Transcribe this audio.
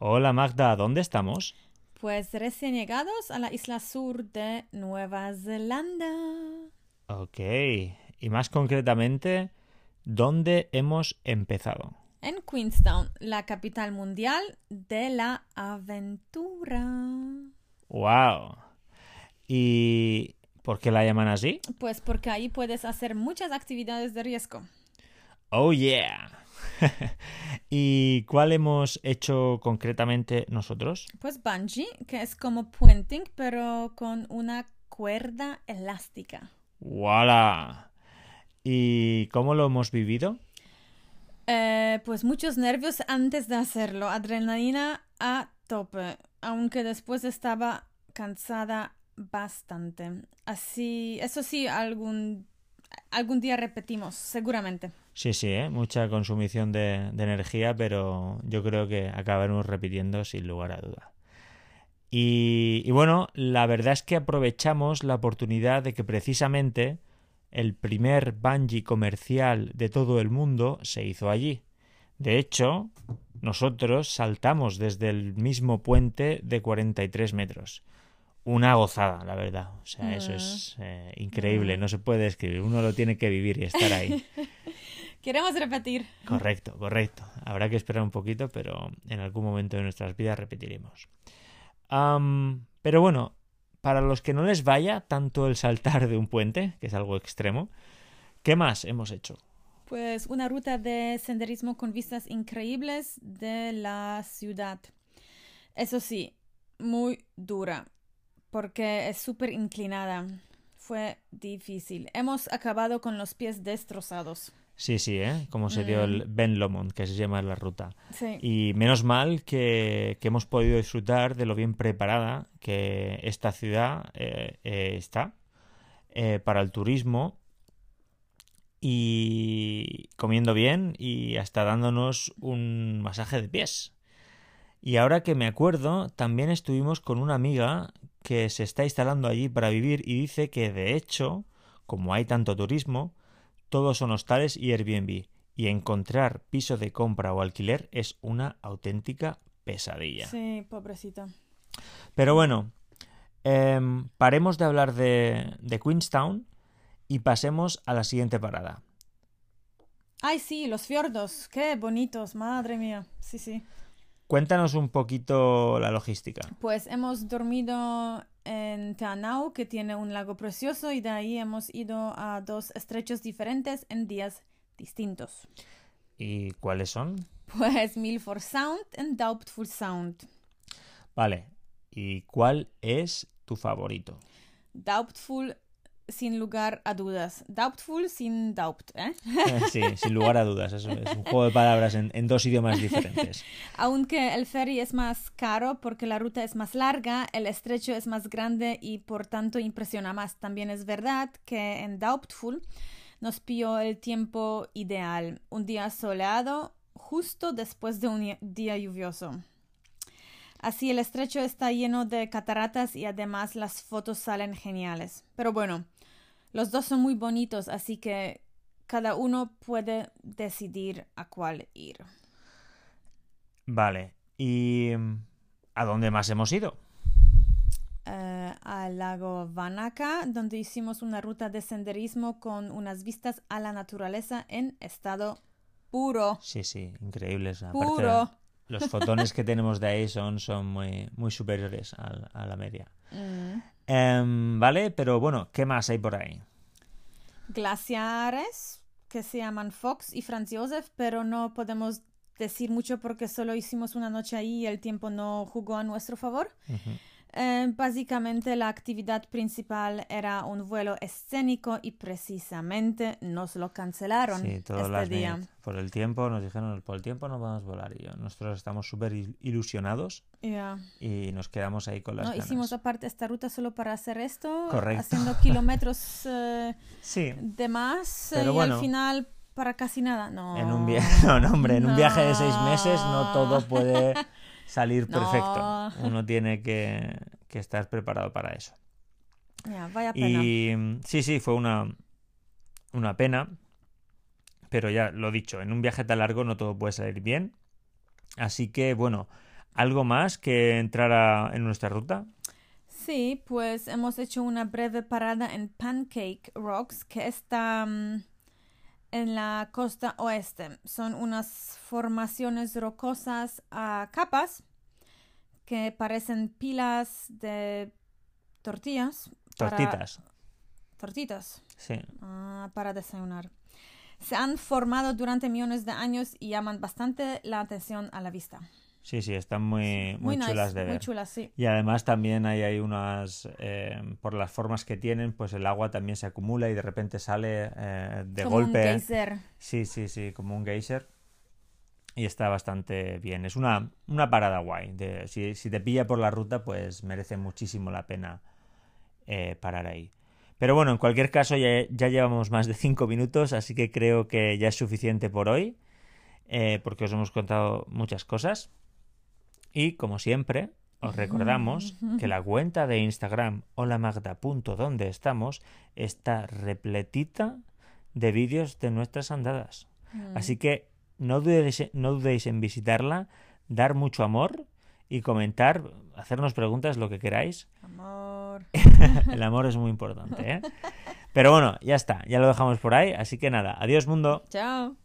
Hola Magda, ¿dónde estamos? Pues recién llegados a la isla sur de Nueva Zelanda. Ok, y más concretamente, ¿dónde hemos empezado? En Queenstown, la capital mundial de la aventura. ¡Wow! ¿Y por qué la llaman así? Pues porque ahí puedes hacer muchas actividades de riesgo. ¡Oh, yeah! ¿Y cuál hemos hecho concretamente nosotros? Pues bungee, que es como puenting, pero con una cuerda elástica. ¡Wala! ¿Y cómo lo hemos vivido? Eh, pues muchos nervios antes de hacerlo, adrenalina a tope, aunque después estaba cansada bastante. Así, eso sí, algún, algún día repetimos, seguramente. Sí, sí, ¿eh? mucha consumición de, de, energía, pero yo creo que acabaremos repitiendo sin lugar a duda. Y, y bueno, la verdad es que aprovechamos la oportunidad de que precisamente el primer bungee comercial de todo el mundo se hizo allí. De hecho, nosotros saltamos desde el mismo puente de 43 metros. Una gozada, la verdad. O sea, eso es eh, increíble, no se puede describir. Uno lo tiene que vivir y estar ahí. Queremos repetir. Correcto, correcto. Habrá que esperar un poquito, pero en algún momento de nuestras vidas repetiremos. Um, pero bueno, para los que no les vaya tanto el saltar de un puente, que es algo extremo, ¿qué más hemos hecho? Pues una ruta de senderismo con vistas increíbles de la ciudad. Eso sí, muy dura, porque es súper inclinada. Fue difícil. Hemos acabado con los pies destrozados. Sí, sí, ¿eh? Como se dio el Ben Lomond, que se llama la ruta. Sí. Y menos mal que, que, hemos podido disfrutar de lo bien preparada que esta ciudad eh, eh, está eh, para el turismo y comiendo bien y hasta dándonos un masaje de pies. Y ahora que me acuerdo, también estuvimos con una amiga que se está instalando allí para vivir y dice que de hecho, como hay tanto turismo, todos son hostales y Airbnb, y encontrar piso de compra o alquiler es una auténtica pesadilla. Sí, pobrecita. Pero bueno, eh, paremos de hablar de, de, Queenstown y pasemos a la siguiente parada. Ay, sí, los fiordos, qué bonitos, madre mía. Sí, sí. Cuéntanos un poquito la logística. Pues hemos dormido en Teanau, que tiene un lago precioso, y de ahí hemos ido a dos estrechos diferentes en días distintos. ¿Y cuáles son? Pues Milford Sound y Doubtful Sound. Vale. ¿Y cuál es tu favorito? Doubtful sin lugar a dudas. Doubtful sin doubt, ¿eh? Sí, sin lugar a dudas. Es un juego de palabras en, en, dos idiomas diferentes. Aunque el ferry es más caro porque la ruta es más larga, el estrecho es más grande y por tanto impresiona más. También es verdad que en Doubtful nos pilló el tiempo ideal. Un día soleado justo después de un día lluvioso. Así el estrecho está lleno de cataratas y además las fotos salen geniales. Pero bueno, los dos son muy bonitos, así que cada uno puede decidir a cuál ir. Vale. ¿Y a dónde más hemos ido? Uh, al lago Vanaka, donde hicimos una ruta de senderismo con unas vistas a la naturaleza en estado puro. Sí, sí, increíbles. Puro. Los fotones que tenemos de ahí son, son muy, muy superiores a, a la media. Mm. Um, vale, pero bueno, ¿qué más hay por ahí? Glaciares que se llaman Fox y Franz Josef, pero no podemos decir mucho porque solo hicimos una noche ahí y el tiempo no jugó a nuestro favor. Uh -huh. Eh, básicamente la actividad principal era un vuelo escénico y precisamente nos lo cancelaron sí, este día. net. Por el tiempo, nos dijeron, por el tiempo no vamos a volar. Y yo, nosotros estamos súper ilusionados Yeah. y nos quedamos ahí con las No, ganas. hicimos aparte esta ruta solo para hacer esto, Correcto. haciendo kilómetros eh, Sí, de más eh, Pero y bueno. al final para casi nada. No. en un viaje, no, no, hombre, en un viaje de seis meses No. todo puede salir No. perfecto. Uno tiene que, que estar preparado para eso. Ya, vaya pena. Y mm, sí, sí, fue una, una pena. Pero ya lo dicho, en un viaje tan largo no todo puede salir bien. Así que, bueno, ¿algo más que entrara en nuestra ruta? Sí, pues hemos hecho una breve parada en Pancake Rocks, que está mm, en la costa oeste. Son unas formaciones rocosas a capas que parecen pilas de tortillas. para- Tortitas. Tortitas. Sí. Ah, para desayunar. Se han formado durante millones de años y llaman bastante la atención a la vista. Sí, sí, están muy, muy, chulas de Muy ver. chulas, sí. Y además también hay, hay unas, eh, por las formas que tienen, pues el agua también se acumula y de repente sale eh, de Como un golpe. geyser. Sí, sí, sí, como un geyser. Y está bastante bien. Es una, una parada guay. De, si, si te pilla por la ruta, pues merece muchísimo la pena eh, parar ahí. Pero bueno, en cualquier caso ya, ya llevamos más de 5 minutos, así que creo que ya es suficiente por hoy, porque os hemos contado muchas cosas. Y como siempre, os recordamos que la cuenta de Instagram holamagda.donde estamos está repletita de vídeos de nuestras andadas. Así que no dudéis, no dudéis en visitarla, dar mucho amor y comentar, hacernos preguntas, lo que queráis. Amor. El amor es muy importante, ¿eh? Pero bueno, ya está, ya lo dejamos por ahí. Así que nada, adiós mundo. Chao.